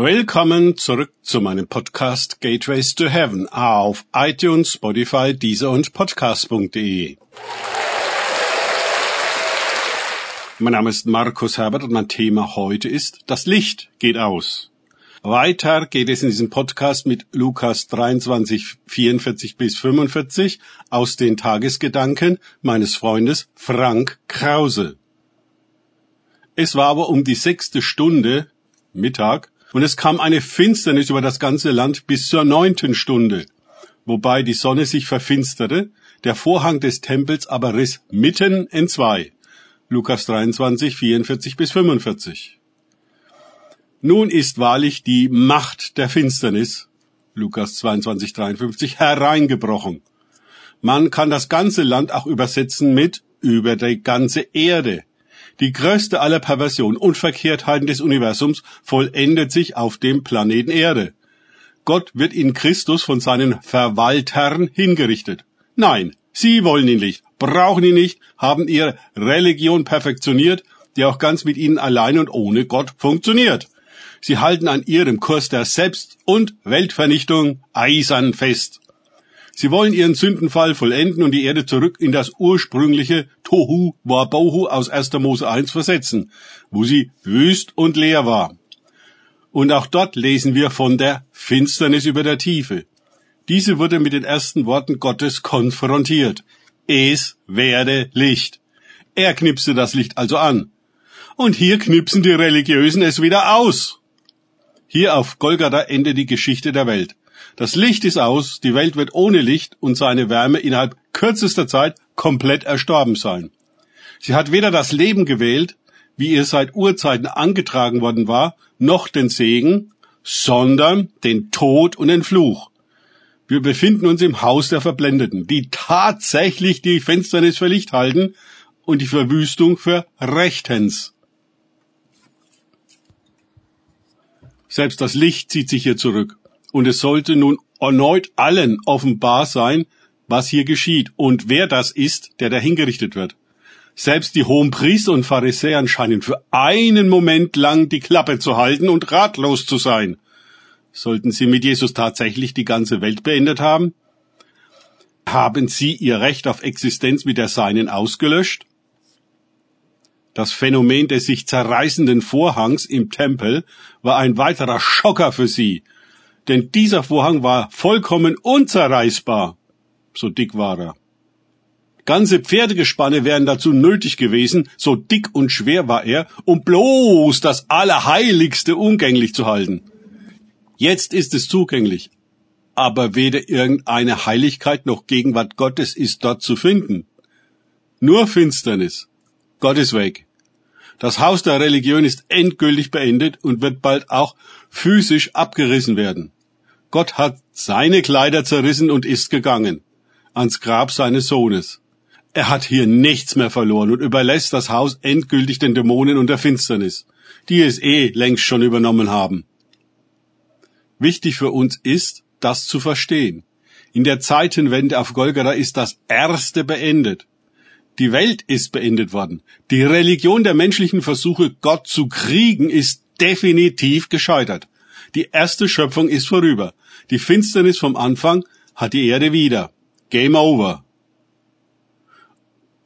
Willkommen zurück zu meinem Podcast Gateways to Heaven auf iTunes, Spotify, Deezer und Podcast.de. Mein Name ist Markus Herbert und mein Thema heute ist Das Licht geht aus. Weiter geht es in diesem Podcast mit Lukas 23, 44 bis 45 aus den Tagesgedanken meines Freundes Frank Krause. Es war aber um die sechste Stunde, Mittag, und es kam eine Finsternis über das ganze Land bis zur neunten Stunde, wobei die Sonne sich verfinsterte, der Vorhang des Tempels aber riss mitten entzwei. Lukas 23, 44 bis 45. Nun ist wahrlich die Macht der Finsternis, Lukas 22, 53, hereingebrochen. Man kann das ganze Land auch übersetzen mit über die ganze Erde. Die größte aller Perversionen und Verkehrtheiten des Universums vollendet sich auf dem Planeten Erde. Gott wird in Christus von seinen Verwaltern hingerichtet. Nein, sie wollen ihn nicht, brauchen ihn nicht, haben ihre Religion perfektioniert, die auch ganz mit ihnen allein und ohne Gott funktioniert. Sie halten an ihrem Kurs der Selbst- und Weltvernichtung eisern fest. Sie wollen ihren Sündenfall vollenden und die Erde zurück in das ursprüngliche Tohu Wabohu aus 1. Mose 1 versetzen, wo sie wüst und leer war. Und auch dort lesen wir von der Finsternis über der Tiefe. Diese wurde mit den ersten Worten Gottes konfrontiert. Es werde Licht. Er knipste das Licht also an. Und hier knipsen die Religiösen es wieder aus. Hier auf Golgatha endet die Geschichte der Welt. Das Licht ist aus, die Welt wird ohne Licht und seine Wärme innerhalb kürzester Zeit komplett erstorben sein. Sie hat weder das Leben gewählt, wie ihr seit Urzeiten angetragen worden war, noch den Segen, sondern den Tod und den Fluch. Wir befinden uns im Haus der Verblendeten, die tatsächlich die Finsternis für Licht halten und die Verwüstung für rechtens. Selbst das Licht zieht sich hier zurück und es sollte nun erneut allen offenbar sein, was hier geschieht und wer das ist, der dahingerichtet wird. Selbst die hohen Priester und Pharisäer scheinen für einen Moment lang die Klappe zu halten und ratlos zu sein. Sollten sie mit Jesus tatsächlich die ganze Welt beendet haben? Haben sie ihr Recht auf Existenz mit der Seinen ausgelöscht? Das Phänomen des sich zerreißenden Vorhangs im Tempel war ein weiterer Schocker für sie, denn dieser Vorhang war vollkommen unzerreißbar. So dick war er. Ganze Pferdegespanne wären dazu nötig gewesen, so dick und schwer war er, um bloß das Allerheiligste umgänglich zu halten. Jetzt ist es zugänglich, aber weder irgendeine Heiligkeit noch Gegenwart Gottes ist dort zu finden. Nur Finsternis. Gott ist weg. Das Haus der Religion ist endgültig beendet und wird bald auch physisch abgerissen werden. Gott hat seine Kleider zerrissen und ist gegangen ans Grab seines Sohnes. Er hat hier nichts mehr verloren und überlässt das Haus endgültig den Dämonen und der Finsternis, die es eh längst schon übernommen haben. Wichtig für uns ist, das zu verstehen. In der Zeitenwende auf Golgatha ist das Erste beendet. Die Welt ist beendet worden. Die Religion der menschlichen Versuche, Gott zu kriegen, ist definitiv gescheitert. Die erste Schöpfung ist vorüber. Die Finsternis vom Anfang hat die Erde wieder. Game over.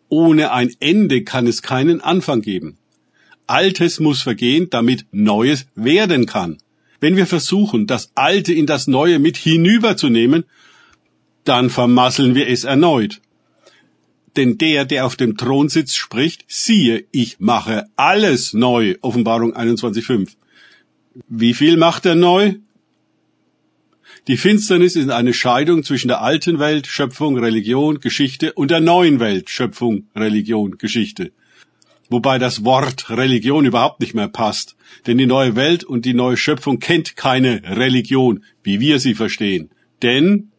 Ohne ein Ende kann es keinen Anfang geben. Altes muss vergehen, damit Neues werden kann. Wenn wir versuchen, das Alte in das Neue mit hinüberzunehmen, dann vermasseln wir es erneut. Denn der, der auf dem Thron sitzt, spricht, siehe, ich mache alles neu. Offenbarung 21.5. Wie viel macht er neu? Die Finsternis ist eine Scheidung zwischen der alten Welt, Schöpfung, Religion, Geschichte und der neuen Welt, Schöpfung, Religion, Geschichte. Wobei das Wort Religion überhaupt nicht mehr passt, denn die neue Welt und die neue Schöpfung kennt keine Religion, wie wir sie verstehen. Denn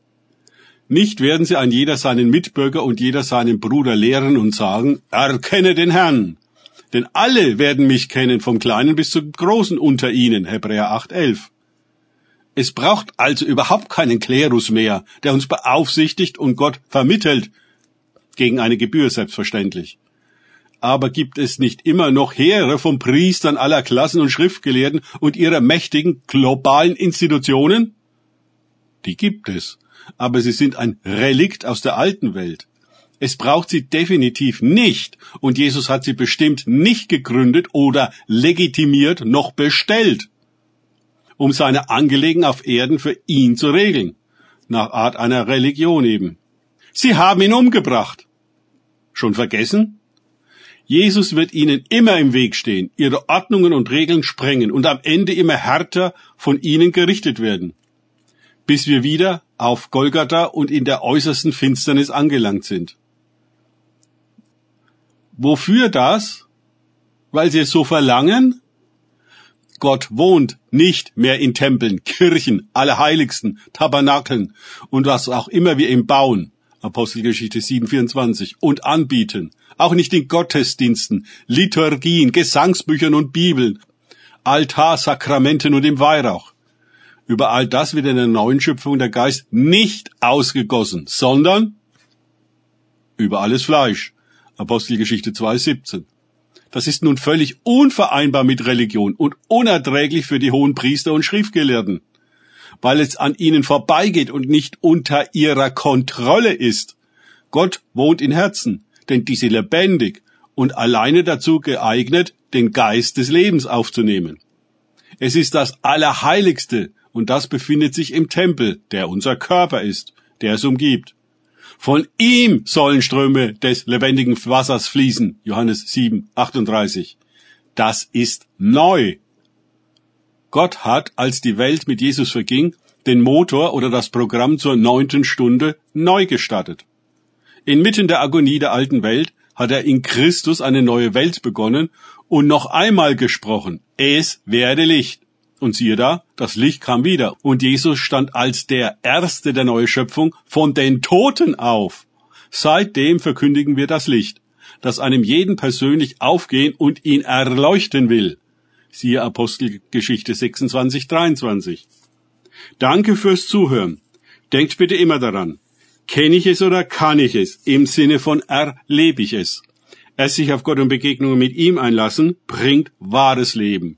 nicht werden sie an jeder seinen Mitbürger und jeder seinen Bruder lehren und sagen, erkenne den Herrn, denn alle werden mich kennen, vom Kleinen bis zum Großen unter ihnen. Hebräer 8,11. Es braucht also überhaupt keinen Klerus mehr, der uns beaufsichtigt und Gott vermittelt, gegen eine Gebühr selbstverständlich. Aber gibt es nicht immer noch Heere von Priestern aller Klassen und Schriftgelehrten und ihrer mächtigen globalen Institutionen? Die gibt es, aber sie sind ein Relikt aus der alten Welt. Es braucht sie definitiv nicht, und Jesus hat sie bestimmt nicht gegründet oder legitimiert noch bestellt, um seine Angelegenheiten auf Erden für ihn zu regeln, nach Art einer Religion eben. Sie haben ihn umgebracht. Schon vergessen? Jesus wird ihnen immer im Weg stehen, ihre Ordnungen und Regeln sprengen und am Ende immer härter von ihnen gerichtet werden, bis wir wieder auf Golgatha und in der äußersten Finsternis angelangt sind. Wofür das? Weil sie es so verlangen? Gott wohnt nicht mehr in Tempeln, Kirchen, Allerheiligsten, Tabernakeln und was auch immer wir ihm bauen. Apostelgeschichte 7,24 und anbieten. Auch nicht in Gottesdiensten, Liturgien, Gesangsbüchern und Bibeln, Altarsakramenten und im Weihrauch. Über all das wird in der neuen Schöpfung der Geist nicht ausgegossen, sondern über alles Fleisch. Apostelgeschichte 2,17. Das ist nun völlig unvereinbar mit Religion und unerträglich für die hohen Priester und Schriftgelehrten weil es an ihnen vorbeigeht und nicht unter ihrer Kontrolle ist. Gott wohnt in Herzen, denn die sind lebendig und alleine dazu geeignet, den Geist des Lebens aufzunehmen. Es ist das Allerheiligste und das befindet sich im Tempel, der unser Körper ist, der es umgibt. Von ihm sollen Ströme des lebendigen Wassers fließen, Johannes 7, 38. Das ist neu. Gott hat, als die Welt mit Jesus verging, den Motor oder das Programm zur neunten Stunde neu gestartet. Inmitten der Agonie der alten Welt hat er in Christus eine neue Welt begonnen und noch einmal gesprochen, es werde Licht. Und siehe da, das Licht kam wieder und Jesus stand als der Erste der neuen Schöpfung von den Toten auf. Seitdem verkündigen wir das Licht, das einem jeden persönlich aufgehen und ihn erleuchten will siehe Apostelgeschichte 26, 23. Danke fürs Zuhören. Denkt bitte immer daran. Kenne ich es oder kann ich es? Im Sinne von erlebe ich es. Es sich auf Gott und Begegnungen mit ihm einlassen, bringt wahres Leben.